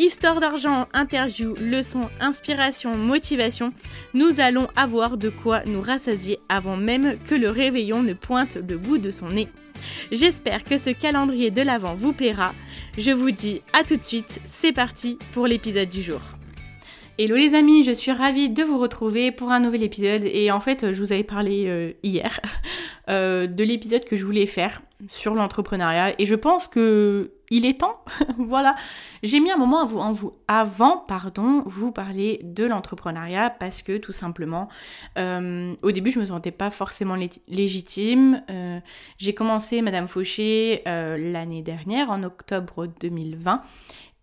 Histoire d'argent, interview, leçons, inspiration, motivation, nous allons avoir de quoi nous rassasier avant même que le réveillon ne pointe le bout de son nez. J'espère que ce calendrier de l'Avent vous plaira. Je vous dis à tout de suite, c'est parti pour l'épisode du jour. Hello les amis, je suis ravie de vous retrouver pour un nouvel épisode et en fait je vous avais parlé euh, hier euh, de l'épisode que je voulais faire sur l'entrepreneuriat et je pense que il est temps. voilà, j'ai mis un moment en vous avant pardon vous parler de l'entrepreneuriat parce que tout simplement euh, au début je me sentais pas forcément légitime. j'ai commencé Madame Fauché l'année dernière en octobre 2020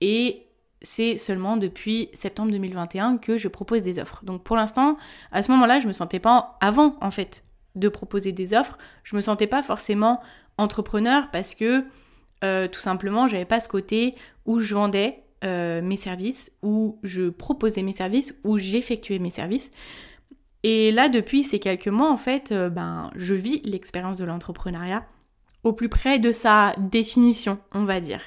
et c'est seulement depuis septembre 2021 que je propose des offres. Donc pour l'instant, à ce moment-là, je me sentais pas avant en fait de proposer des offres, je me sentais pas forcément entrepreneur parce que euh, tout simplement, j'avais pas ce côté où je vendais euh, mes services, où je proposais mes services, où j'effectuais mes services. Et là, depuis ces quelques mois, en fait, euh, ben, je vis l'expérience de l'entrepreneuriat au plus près de sa définition, on va dire.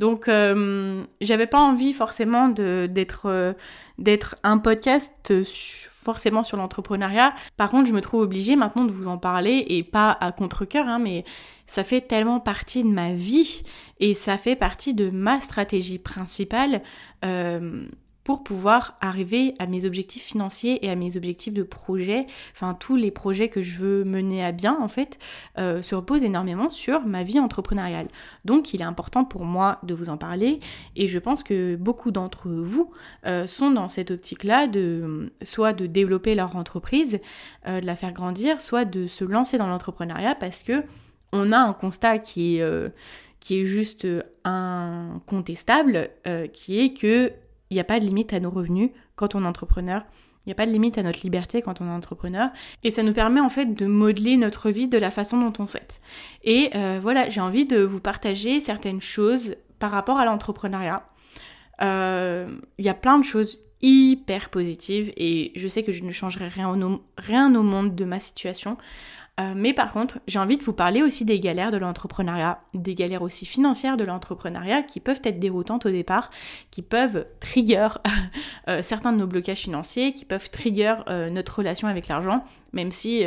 Donc, euh, j'avais pas envie forcément d'être euh, d'être un podcast forcément sur l'entrepreneuriat. Par contre, je me trouve obligée maintenant de vous en parler et pas à contre-coeur, hein, mais ça fait tellement partie de ma vie et ça fait partie de ma stratégie principale. Euh, pour pouvoir arriver à mes objectifs financiers et à mes objectifs de projet, enfin tous les projets que je veux mener à bien en fait, euh, se reposent énormément sur ma vie entrepreneuriale. Donc il est important pour moi de vous en parler et je pense que beaucoup d'entre vous euh, sont dans cette optique-là de soit de développer leur entreprise, euh, de la faire grandir, soit de se lancer dans l'entrepreneuriat parce que on a un constat qui est qui est juste incontestable, qui est que il n'y a pas de limite à nos revenus quand on est entrepreneur. Il n'y a pas de limite à notre liberté quand on est entrepreneur. Et ça nous permet en fait de modeler notre vie de la façon dont on souhaite. Et euh, voilà, j'ai envie de vous partager certaines choses par rapport à l'entrepreneuriat. Euh, il y a plein de choses hyper positives et je sais que je ne changerai rien au, monde de ma situation. Euh, mais par contre, j'ai envie de vous parler aussi des galères de l'entrepreneuriat, des galères aussi financières de l'entrepreneuriat qui peuvent être déroutantes au départ, qui peuvent trigger euh, certains de nos blocages financiers, qui peuvent trigger euh, notre relation avec l'argent, même si,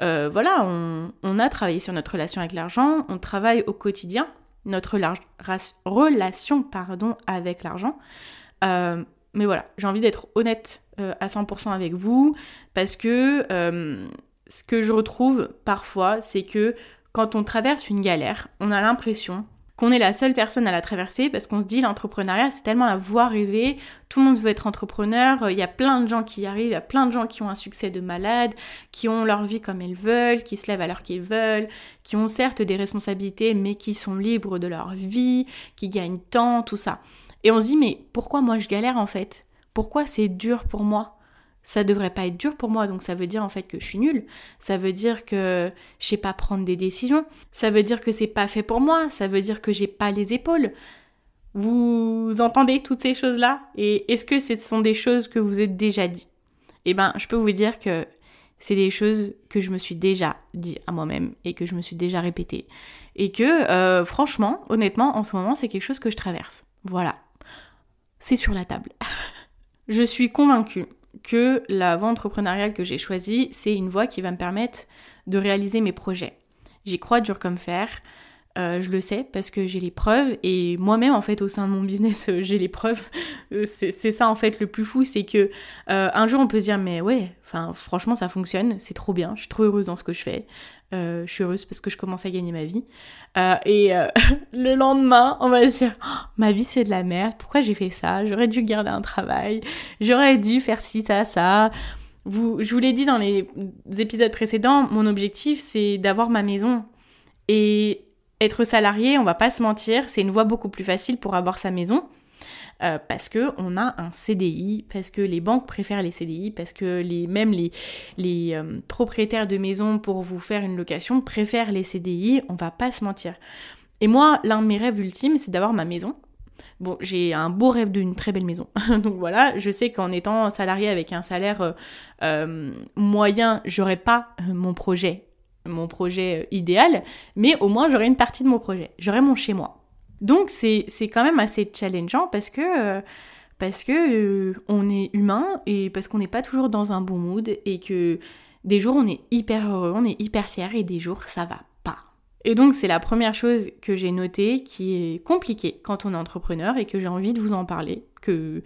voilà, on, a travaillé sur notre relation avec l'argent, on travaille au quotidien notre relation pardon, avec l'argent. mais voilà, j'ai envie d'être honnête à 100% avec vous parce que ce que je retrouve parfois, c'est que quand on traverse une galère, on a l'impression qu'on est la seule personne à la traverser parce qu'on se dit l'entrepreneuriat c'est tellement la voie rêvée, tout le monde veut être entrepreneur, il y a plein de gens qui y arrivent, il y a plein de gens qui ont un succès de malade, qui ont leur vie comme ils veulent, qui se lèvent à l'heure qu'ils veulent, qui ont certes des responsabilités mais qui sont libres de leur vie, qui gagnent tant, tout ça. Et on se dit mais pourquoi moi je galère en fait? Pourquoi c'est dur pour moi? Ça devrait pas être dur pour moi, donc ça veut dire en fait que je suis nulle. Ça veut dire que je sais pas prendre des décisions. Ça veut dire que c'est pas fait pour moi. Ça veut dire que j'ai pas les épaules. Vous entendez toutes ces choses-là? Et est-ce que ce sont des choses que vous êtes déjà dit? Eh ben, je peux vous dire que c'est des choses que je me suis déjà dit à moi-même et que je me suis déjà répété. Et que, euh, franchement, honnêtement, en ce moment, c'est quelque chose que je traverse. Voilà. C'est sur la table. je suis convaincue que la voie entrepreneuriale que j'ai choisie, c'est une voie qui va me permettre de réaliser mes projets. J'y crois dur comme fer. Euh, je le sais parce que j'ai les preuves et moi-même en fait au sein de mon business j'ai les preuves. c'est ça en fait le plus fou, c'est que un jour on peut se dire mais ouais, enfin franchement ça fonctionne, c'est trop bien, je suis trop heureuse dans ce que je fais. je suis heureuse parce que je commence à gagner ma vie. et le lendemain, on va se dire, oh, ma vie c'est de la merde, pourquoi j'ai fait ça? J'aurais dû garder un travail, j'aurais dû faire ci, ça, ça. Vous, je vous l'ai dit dans les épisodes précédents, mon objectif c'est d'avoir ma maison. Et être salarié, on va pas se mentir, c'est une voie beaucoup plus facile pour avoir sa maison. Euh, parce que on a un CDI, parce que les banques préfèrent les CDI, parce que les, même les, euh, propriétaires de maisons pour vous faire une location préfèrent les CDI, on va pas se mentir. Et moi, l'un de mes rêves ultimes, c'est d'avoir ma maison. Bon, j'ai un beau rêve d'une très belle maison. Donc voilà, je sais qu'en étant salarié avec un salaire euh, moyen, j'aurais pas mon projet, mon projet euh, idéal, mais au moins j'aurais une partie de mon projet. J'aurais mon chez moi. Donc c'est quand même assez challengeant parce que parce que on est humain et parce qu'on n'est pas toujours dans un bon mood et que des jours on est hyper heureux, on est hyper fier et des jours ça va et donc c'est la première chose que j'ai notée qui est compliquée quand on est entrepreneur et que j'ai envie de vous en parler. Que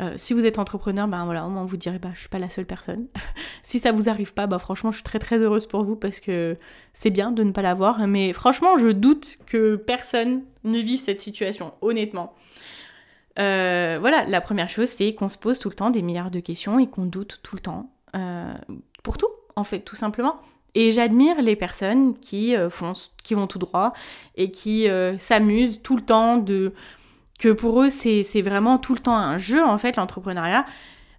euh, si vous êtes entrepreneur, ben voilà, au moins vous direz bah je suis pas la seule personne. si ça vous arrive pas, bah franchement je suis très très heureuse pour vous parce que c'est bien de ne pas l'avoir. Mais franchement je doute que personne ne vive cette situation, honnêtement. Euh, voilà, la première chose c'est qu'on se pose tout le temps des milliards de questions et qu'on doute tout le temps. Euh, pour tout, en fait, tout simplement. Et j'admire les personnes qui euh, qui vont tout droit et qui euh, s'amusent tout le temps de que pour eux c'est vraiment tout le temps un jeu en fait l'entrepreneuriat.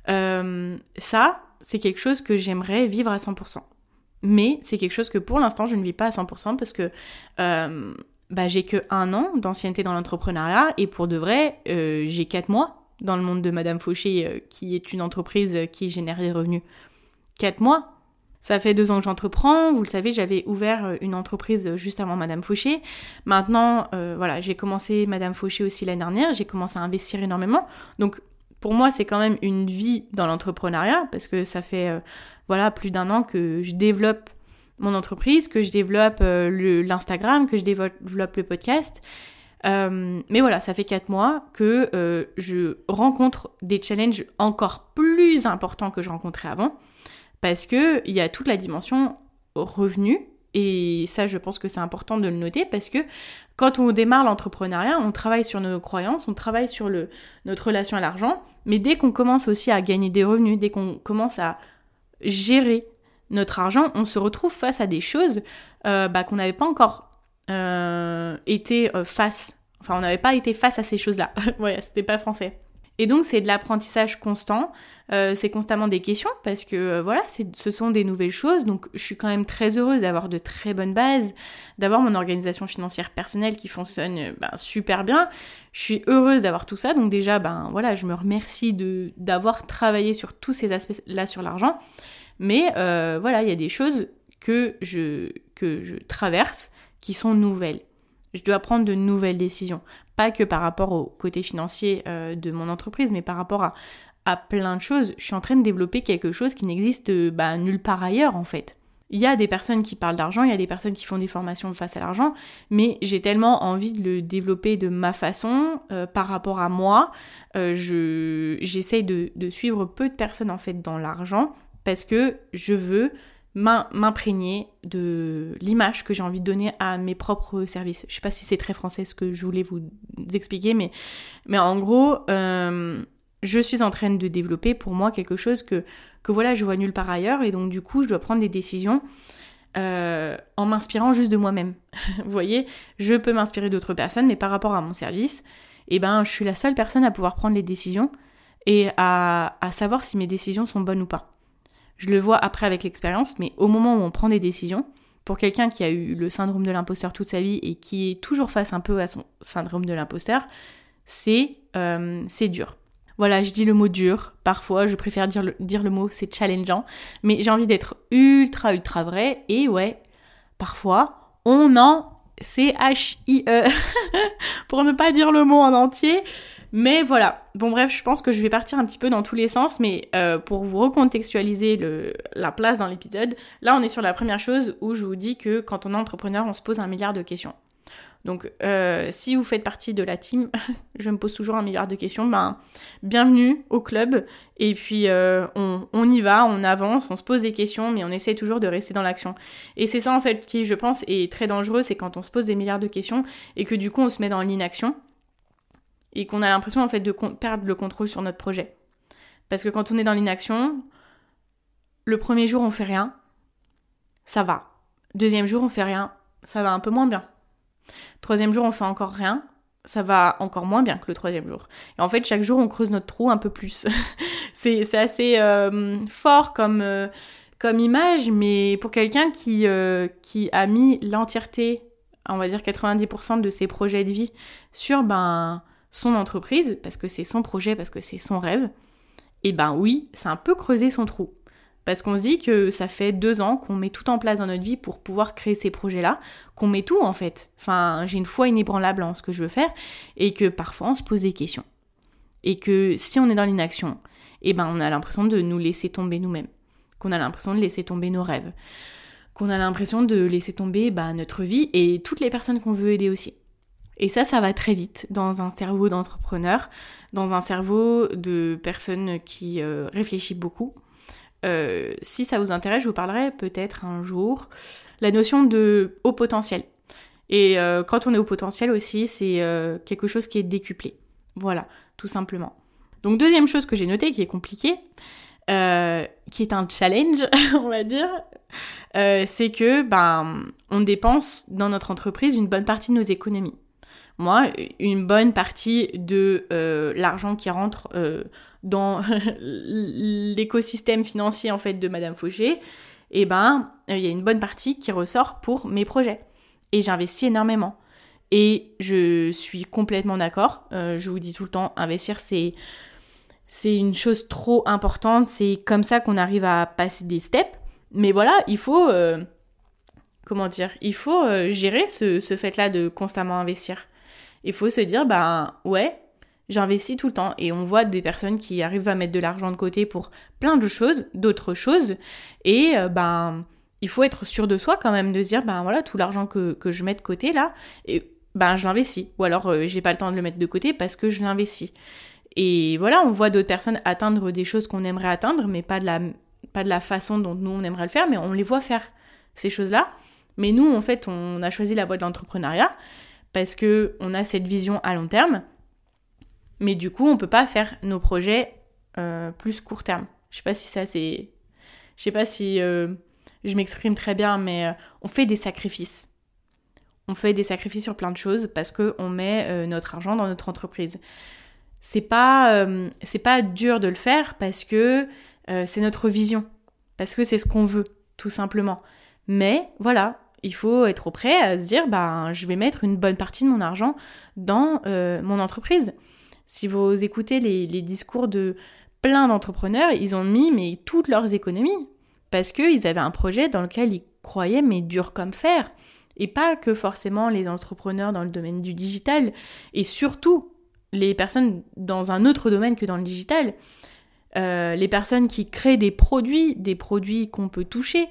Euh, ça, c'est quelque chose que j'aimerais vivre à 100%. Mais c'est quelque chose que pour l'instant je ne vis pas à 100% parce que bah, j'ai que un an d'ancienneté dans l'entrepreneuriat et pour de vrai j'ai quatre mois dans le monde de Madame Fauché qui est une entreprise qui génère des revenus. Quatre mois, ça fait deux ans que j'entreprends. Vous le savez, j'avais ouvert euh, une entreprise euh, juste avant Madame Fauché. Maintenant, euh, voilà, j'ai commencé Madame Fauché aussi l'année dernière. J'ai commencé à investir énormément. Donc, pour moi, c'est quand même une vie dans l'entrepreneuriat parce que ça fait, voilà, plus d'un an que je développe mon entreprise, que je développe l'Instagram, que je développe le podcast. mais voilà, ça fait quatre mois que je rencontre des challenges encore plus importants que je rencontrais avant parce qu'il y a toute la dimension revenu. Et ça, je pense que c'est important de le noter parce que quand on démarre l'entrepreneuriat, on travaille sur nos croyances, on travaille sur notre relation à l'argent, mais dès qu'on commence aussi à gagner des revenus, dès qu'on commence à gérer notre argent, on se retrouve face à des choses euh, bah, qu'on n'avait pas encore euh, été euh, face. Enfin, on n'avait pas été face à ces choses-là. ouais, c'était pas français. Et donc c'est de l'apprentissage constant, euh, c'est constamment des questions parce que euh, voilà, ce sont des nouvelles choses. Donc je suis quand même très heureuse d'avoir de très bonnes bases, d'avoir mon organisation financière personnelle qui fonctionne euh, ben, super bien. Je suis heureuse d'avoir tout ça. Donc déjà, ben voilà, je me remercie de d'avoir travaillé sur tous ces aspects-là sur l'argent. Mais voilà, il y a des choses que je que je traverse qui sont nouvelles. Je dois prendre de nouvelles décisions. Pas que par rapport au côté financier euh, de mon entreprise, mais par rapport à, plein de choses. Je suis en train de développer quelque chose qui n'existe bah, nulle part ailleurs en fait. Il y a des personnes qui parlent d'argent, il y a des personnes qui font des formations face à l'argent, mais j'ai tellement envie de le développer de ma façon, euh, par rapport à moi. Euh, je, j'essaye de, de suivre peu de personnes en fait dans l'argent parce que je veux m'imprégner de l'image que j'ai envie de donner à mes propres services. Je sais pas si c'est très français ce que je voulais vous expliquer, mais, mais en gros, euh, je suis en train de développer pour moi quelque chose que, que voilà, je vois nulle part ailleurs, et donc du coup, je dois prendre des décisions euh, en m'inspirant juste de moi-même. vous voyez, je peux m'inspirer d'autres personnes, mais par rapport à mon service, eh ben, je suis la seule personne à pouvoir prendre les décisions et à, à savoir si mes décisions sont bonnes ou pas. Je le vois après avec l'expérience, mais au moment où on prend des décisions, pour quelqu'un qui a eu le syndrome de l'imposteur toute sa vie et qui est toujours face un peu à son syndrome de l'imposteur, c'est euh, dur. Voilà, je dis le mot dur. Parfois, je préfère dire le, dire le mot c'est challengeant. Mais j'ai envie d'être ultra, ultra vrai. Et ouais, parfois, on en C-H-I-E. pour ne pas dire le mot en entier. Mais voilà, bon bref, je pense que je vais partir un petit peu dans tous les sens, mais euh, pour vous recontextualiser la place dans l'épisode, là on est sur la première chose où je vous dis que quand on est entrepreneur, on se pose un milliard de questions. Donc, euh, si vous faites partie de la team, je me pose toujours un milliard de questions, ben, bienvenue au club. Et puis, euh, on, y va, on avance, on se pose des questions, mais on essaie toujours de rester dans l'action. Et c'est ça, en fait, qui, je pense, est très dangereux, c'est quand on se pose des milliards de questions et que du coup, on se met dans l'inaction et qu'on a l'impression, en fait, de perdre le contrôle sur notre projet. Parce que quand on est dans l'inaction, le premier jour, on fait rien, ça va. Deuxième jour, on fait rien, ça va un peu moins bien. Troisième jour, on fait encore rien. Ça va encore moins bien que le troisième jour. Et en fait, chaque jour, on creuse notre trou un peu plus. c'est assez euh, fort comme, euh, comme image, mais pour quelqu'un qui, euh, qui a mis l'entièreté, on va dire 90% de ses projets de vie sur ben, son entreprise, parce que c'est son projet, parce que c'est son rêve, et ben oui, c'est un peu creuser son trou. Parce qu'on se dit que ça fait deux ans qu'on met tout en place dans notre vie pour pouvoir créer ces projets-là, qu'on met tout en fait. Enfin, j'ai une foi inébranlable en ce que je veux faire, et que parfois on se pose des questions. Et que si on est dans l'inaction, eh ben on a l'impression de nous laisser tomber nous-mêmes. Qu'on a l'impression de laisser tomber nos rêves. Qu'on a l'impression de laisser tomber bah, notre vie et toutes les personnes qu'on veut aider aussi. Et ça, ça va très vite dans un cerveau d'entrepreneur, dans un cerveau de personne qui euh, réfléchit beaucoup, euh, si ça vous intéresse, je vous parlerai peut-être un jour la notion de haut potentiel. Et euh, quand on est au potentiel aussi, c'est quelque chose qui est décuplé. Voilà, tout simplement. Donc deuxième chose que j'ai notée, qui est compliquée, qui est un challenge, on va dire, c'est que ben on dépense dans notre entreprise une bonne partie de nos économies moi, une bonne partie de euh, l'argent qui rentre euh, dans l'écosystème financier en fait de Madame Fauché, eh ben, il y a une bonne partie qui ressort pour mes projets. Et j'investis énormément. Et je suis complètement d'accord. Euh, je vous dis tout le temps, investir, c'est c'est une chose trop importante. C'est comme ça qu'on arrive à passer des steps. Mais voilà, il faut comment dire, il faut gérer ce, ce fait-là de constamment investir. Il faut se dire, ben ouais, j'investis tout le temps. Et on voit des personnes qui arrivent à mettre de l'argent de côté pour plein de choses, d'autres choses. Et euh, ben, il faut être sûr de soi quand même, de dire, ben voilà, tout l'argent que, je mets de côté là, et ben je l'investis. Ou alors euh, j'ai pas le temps de le mettre de côté parce que je l'investis. Et voilà, on voit d'autres personnes atteindre des choses qu'on aimerait atteindre, mais pas de la, pas de la façon dont nous on aimerait le faire, mais on les voit faire ces choses-là. Mais nous, en fait, on a choisi la voie de l'entrepreneuriat parce que on a cette vision à long terme. Mais du coup, on peut pas faire nos projets euh, plus court terme. Je sais pas si ça c'est, je sais pas si euh, je m'exprime très bien, mais euh, on fait des sacrifices. On fait des sacrifices sur plein de choses parce que on met notre argent dans notre entreprise. C'est pas, c'est pas dur de le faire parce que c'est notre vision, parce que c'est ce qu'on veut, tout simplement. Mais voilà, il faut être prêt à se dire, bah, je vais mettre une bonne partie de mon argent dans euh, mon entreprise. Si vous écoutez les, discours de plein d'entrepreneurs, ils ont mis toutes leurs économies parce qu'ils avaient un projet dans lequel ils croyaient mais dur comme fer. Et pas que forcément les entrepreneurs dans le domaine du digital, et surtout les personnes dans un autre domaine que dans le digital. Euh, les personnes qui créent des produits, des produits qu'on peut toucher,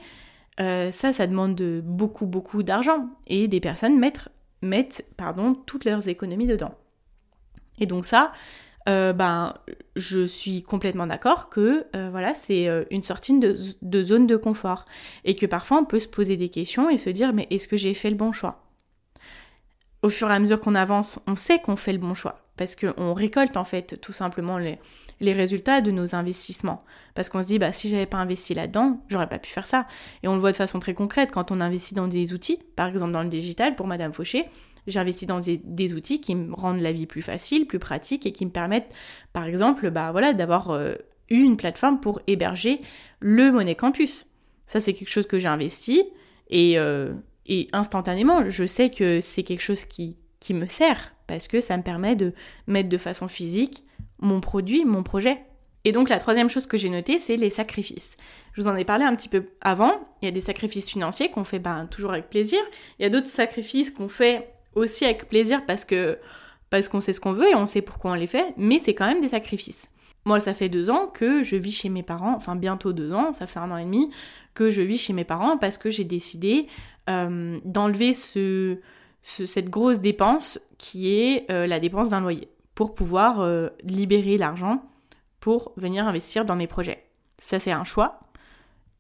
euh, ça, ça demande beaucoup, beaucoup d'argent. Et des personnes mettent, mettent pardon, toutes leurs économies dedans. Et donc ça, euh, ben, je suis complètement d'accord que euh, voilà, c'est une sortie de, de, zone de confort. Et que parfois, on peut se poser des questions et se dire, mais est-ce que j'ai fait le bon choix? Au fur et à mesure qu'on avance, on sait qu'on fait le bon choix. Parce qu'on récolte en fait tout simplement les, résultats de nos investissements. Parce qu'on se dit, bah, si j'avais pas investi là-dedans, j'aurais pas pu faire ça. Et on le voit de façon très concrète quand on investit dans des outils, par exemple dans le digital, pour Madame Fauché, j'ai investi dans des, outils qui me rendent la vie plus facile, plus pratique et qui me permettent, par exemple, bah, voilà, d'avoir euh, une plateforme pour héberger le Monnaie Campus. Ça, c'est quelque chose que j'ai investi et, euh, et instantanément, je sais que c'est quelque chose qui, qui me sert parce que ça me permet de mettre de façon physique mon produit, mon projet. Et donc la troisième chose que j'ai notée, c'est les sacrifices. Je vous en ai parlé un petit peu avant. Il y a des sacrifices financiers qu'on fait ben, toujours avec plaisir. Il y a d'autres sacrifices qu'on fait aussi avec plaisir parce que parce qu'on sait ce qu'on veut et on sait pourquoi on les fait, mais c'est quand même des sacrifices. Moi, ça fait deux ans que je vis chez mes parents, enfin bientôt deux ans, ça fait un an et demi que je vis chez mes parents parce que j'ai décidé euh, d'enlever ce, cette grosse dépense qui est la dépense d'un loyer pour pouvoir libérer l'argent pour venir investir dans mes projets. Ça, c'est un choix.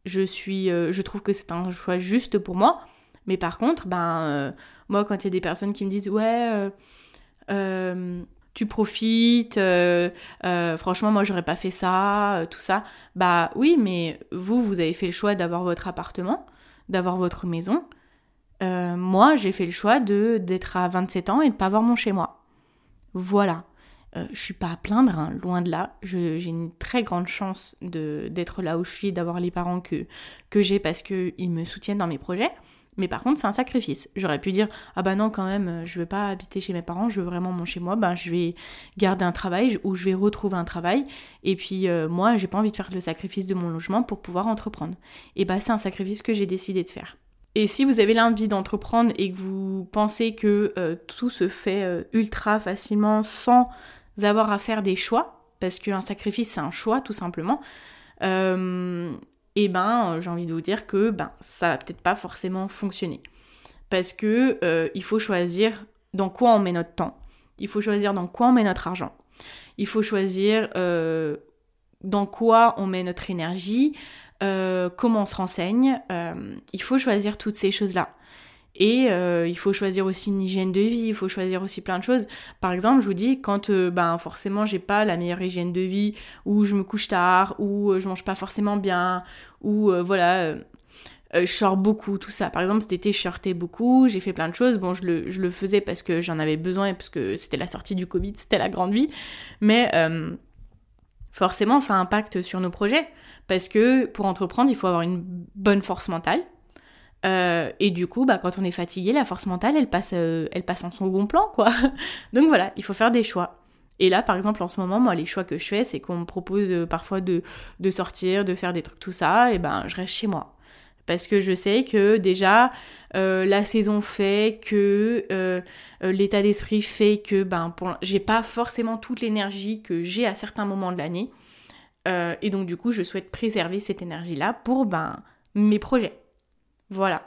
Je, suis, je trouve que c'est un choix juste pour moi. Mais par contre, ben, moi, quand il y a des personnes qui me disent Ouais, tu profites, euh, euh, franchement moi j'aurais pas fait ça, euh, tout ça. Bah oui, mais vous, vous avez fait le choix d'avoir votre appartement, d'avoir votre maison. moi j'ai fait le choix de d'être à 27 ans et de pas avoir mon chez moi. Voilà. je suis pas à plaindre, hein, loin de là. J'ai une très grande chance d'être là où je suis, d'avoir les parents que j'ai parce qu'ils me soutiennent dans mes projets. Mais par contre, c'est un sacrifice. J'aurais pu dire ah bah non quand même, euh, je veux pas habiter chez mes parents, je veux vraiment mon chez moi. Ben je vais garder un travail ou je vais retrouver un travail. Et puis euh, moi, j'ai pas envie de faire le sacrifice de mon logement pour pouvoir entreprendre. Et bah c'est un sacrifice que j'ai décidé de faire. Et si vous avez l'envie d'entreprendre et que vous pensez que euh, tout se fait ultra facilement sans avoir à faire des choix, parce qu'un sacrifice c'est un choix tout simplement, et eh ben euh, j'ai envie de vous dire que ben ça va peut-être pas forcément fonctionner. Parce que euh, il faut choisir dans quoi on met notre temps. Il faut choisir dans quoi on met notre argent. Il faut choisir euh, dans quoi on met notre énergie, comment on se renseigne. il faut choisir toutes ces choses-là. Et euh, il faut choisir aussi une hygiène de vie, il faut choisir aussi plein de choses. Par exemple, je vous dis, quand euh, ben, forcément j'ai pas la meilleure hygiène de vie, ou je me couche tard, ou euh, je mange pas forcément bien, ou voilà, je sors beaucoup, tout ça. Par exemple, cet été, je sortais beaucoup, j'ai fait plein de choses. Bon, je le, je le faisais parce que j'en avais besoin parce que c'était la sortie du Covid, c'était la grande vie. Mais forcément, ça impacte sur nos projets. Parce que pour entreprendre, il faut avoir une bonne force mentale euh, et du coup, bah, quand on est fatigué, la force mentale, elle passe, euh, elle passe en second plan, quoi. Donc voilà, il faut faire des choix. Et là, par exemple, en ce moment, moi, les choix que je fais, c'est qu'on me propose euh, parfois de, de, sortir, de faire des trucs, tout ça, et ben, je reste chez moi. Parce que je sais que déjà, la saison fait que l'état d'esprit fait que ben, j'ai pas forcément toute l'énergie que j'ai à certains moments de l'année. et donc, du coup, je souhaite préserver cette énergie-là pour ben, mes projets. Voilà.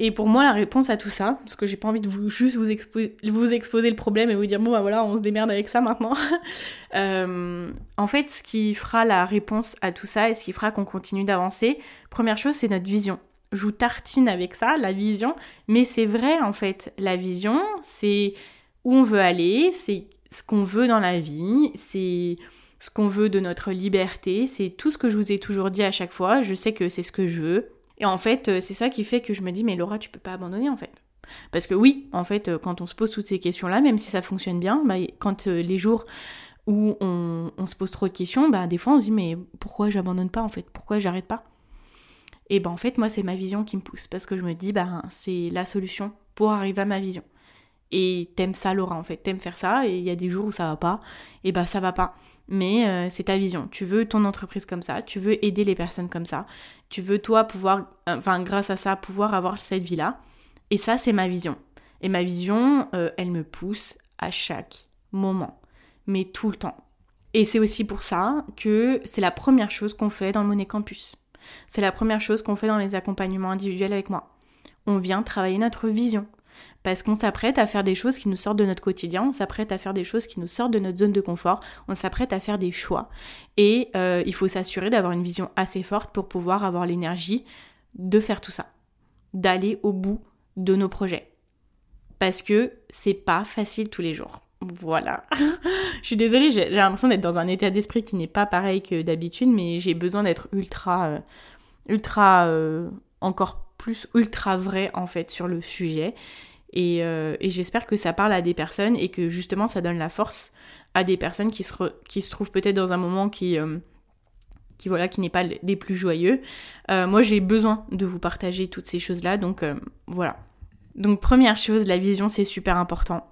Et pour moi, la réponse à tout ça, parce que j'ai pas envie de vous juste vous, exposer, le problème et vous dire bon bah voilà, on se démerde avec ça maintenant. Euh, en fait, ce qui fera la réponse à tout ça et ce qui fera qu'on continue d'avancer, première chose, c'est notre vision. Je vous tartine avec ça, la vision, mais c'est vrai en fait. La vision, c'est où on veut aller, c'est ce qu'on veut dans la vie, c'est ce qu'on veut de notre liberté, c'est tout ce que je vous ai toujours dit à chaque fois. Je sais que c'est ce que je veux. Et en fait, euh, c'est ça qui fait que je me dis, mais Laura, tu peux pas abandonner en fait. Parce que oui, en fait, euh, quand on se pose toutes ces questions-là, même si ça fonctionne bien, bah, quand euh, les jours où on, se pose trop de questions, bah, des fois on se dit, mais pourquoi j'abandonne pas en fait? Pourquoi j'arrête pas? Et ben en fait, moi, c'est ma vision qui me pousse. Parce que je me dis, bah, c'est la solution pour arriver à ma vision. Et t'aimes ça, Laura, en fait. T'aimes faire ça, et il y a des jours où ça va pas, et bah ça va pas mais euh, c'est ta vision. Tu veux ton entreprise comme ça, tu veux aider les personnes comme ça, tu veux toi pouvoir, enfin grâce à ça, pouvoir avoir cette vie-là. Et ça, c'est ma vision. Et ma vision, euh, elle me pousse à chaque moment, mais tout le temps. Et c'est aussi pour ça que c'est la première chose qu'on fait dans le Money Campus. C'est la première chose qu'on fait dans les accompagnements individuels avec moi. On vient travailler notre vision parce qu'on s'apprête à faire des choses qui nous sortent de notre quotidien, on s'apprête à faire des choses qui nous sortent de notre zone de confort, on s'apprête à faire des choix. Et euh, il faut s'assurer d'avoir une vision assez forte pour pouvoir avoir l'énergie de faire tout ça, d'aller au bout de nos projets. Parce que c'est pas facile tous les jours. Voilà. je suis désolée, j'ai l'impression d'être dans un état d'esprit qui n'est pas pareil que d'habitude, mais j'ai besoin d'être ultra, euh, ultra, euh, encore plus ultra vrai en fait sur le sujet. Euh, et, j'espère que ça parle à des personnes et que justement ça donne la force à des personnes qui se, qui se trouvent peut-être dans un moment qui, euh, qui voilà qui n'est pas des plus joyeux. Euh, moi j'ai besoin de vous partager toutes ces choses-là, donc voilà. Donc première chose, la vision c'est super important.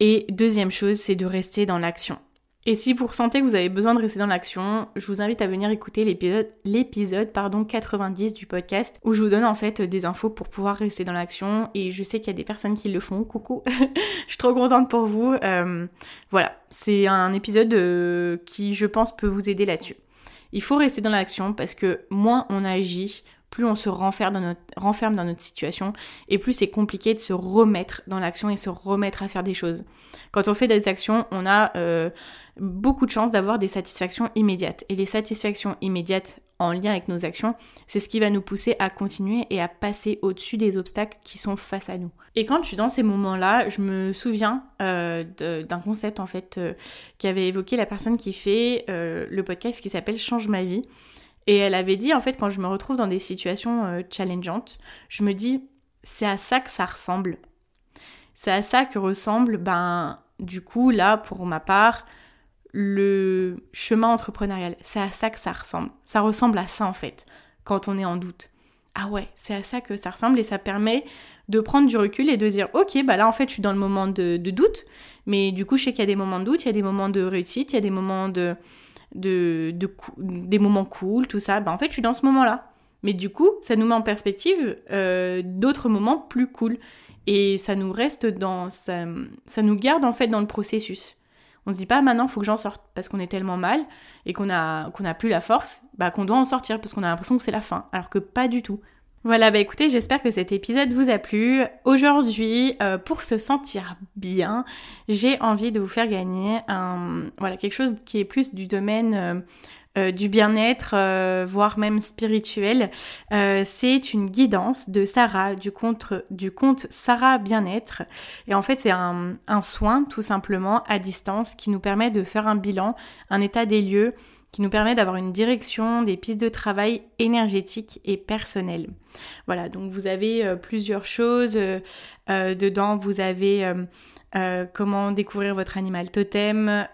Et deuxième chose, c'est de rester dans l'action. Et si vous ressentez que vous avez besoin de rester dans l'action, je vous invite à venir écouter l'épisode, l'épisode pardon, 90 du podcast où je vous donne en fait des infos pour pouvoir rester dans l'action. Et je sais qu'il y a des personnes qui le font. Coucou, je suis trop contente pour vous. Euh, voilà, c'est un épisode euh, qui je pense peut vous aider là-dessus. Il faut rester dans l'action parce que moins on agit, plus on se renferme dans notre, situation et plus c'est compliqué de se remettre dans l'action et se remettre à faire des choses. Quand on fait des actions, on a euh, beaucoup de chances d'avoir des satisfactions immédiates. Et les satisfactions immédiates en lien avec nos actions, c'est ce qui va nous pousser à continuer et à passer au-dessus des obstacles qui sont face à nous. Et quand je suis dans ces moments-là, je me souviens euh, d'un concept en fait euh, qu'avait évoqué la personne qui fait le podcast qui s'appelle Change ma vie. Et elle avait dit, en fait, quand je me retrouve dans des situations euh, challengeantes, je me dis, c'est à ça que ça ressemble. C'est à ça que ressemble, ben, du coup, là, pour ma part, le chemin entrepreneurial. C'est à ça que ça ressemble. Ça ressemble à ça, en fait, quand on est en doute. Ah ouais, c'est à ça que ça ressemble et ça permet de prendre du recul et de dire, ok, bah là, en fait, je suis dans le moment de, de doute, mais du coup, je sais qu'il y a des moments de doute, il y a des moments de réussite, il y a des moments de de, des moments cool, tout ça, bah en fait je suis dans ce moment-là. Mais du coup, ça nous met en perspective euh, d'autres moments plus cool. Et ça nous reste dans... Ça, ça nous garde en fait dans le processus. On se dit pas maintenant faut que j'en sorte parce qu'on est tellement mal et qu'on a plus la force, bah qu'on doit en sortir parce qu'on a l'impression que c'est la fin, alors que pas du tout. Voilà, bah écoutez, j'espère que cet épisode vous a plu. Aujourd'hui, euh, pour se sentir bien, j'ai envie de vous faire gagner un, voilà, quelque chose qui est plus du domaine euh, euh, du bien-être, voire même spirituel. c'est une guidance de Sarah, du compte, du compte Sarah Bien-être. Et en fait, c'est un, un soin, tout simplement, à distance, qui nous permet de faire un bilan, un état des lieux, qui nous permet d'avoir une direction, des pistes de travail énergétiques et personnelles. Voilà, donc vous avez euh, plusieurs choses euh, euh, dedans. Vous avez comment découvrir votre animal totem,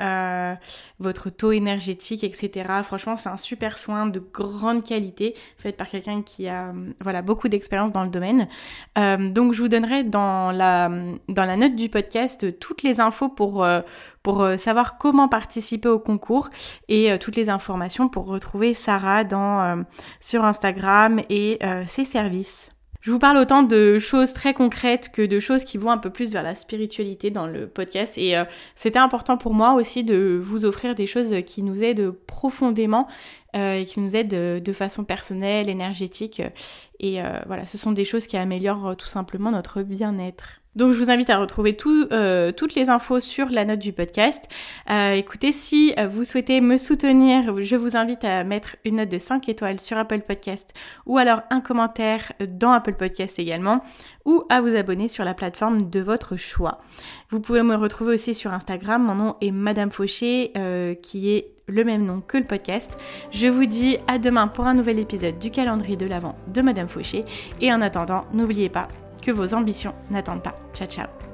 votre taux énergétique, etc. Franchement, c'est un super soin de grande qualité fait par quelqu'un qui a voilà beaucoup d'expérience dans le domaine. Donc, je vous donnerai dans la note du podcast toutes les infos pour savoir comment participer au concours et toutes les informations pour retrouver Sarah sur Instagram et ses services. Je vous parle autant de choses très concrètes que de choses qui vont un peu plus vers la spiritualité dans le podcast. Et euh, c'était important pour moi aussi de vous offrir des choses qui nous aident profondément et qui nous aident de, façon personnelle, énergétique. Et euh, voilà, ce sont des choses qui améliorent tout simplement notre bien-être. Donc je vous invite à retrouver euh, toutes les infos sur la note du podcast. Euh, écoutez, si euh, vous souhaitez me soutenir, je vous invite à mettre une note de 5 étoiles sur Apple Podcast ou alors un commentaire dans Apple Podcast également ou à vous abonner sur la plateforme de votre choix. Vous pouvez me retrouver aussi sur Instagram, mon nom est Madame Fauché qui est le même nom que le podcast. Je vous dis à demain pour un nouvel épisode du calendrier de l'Avent de Madame Fauché et en attendant, n'oubliez pas que vos ambitions n'attendent pas. Ciao ciao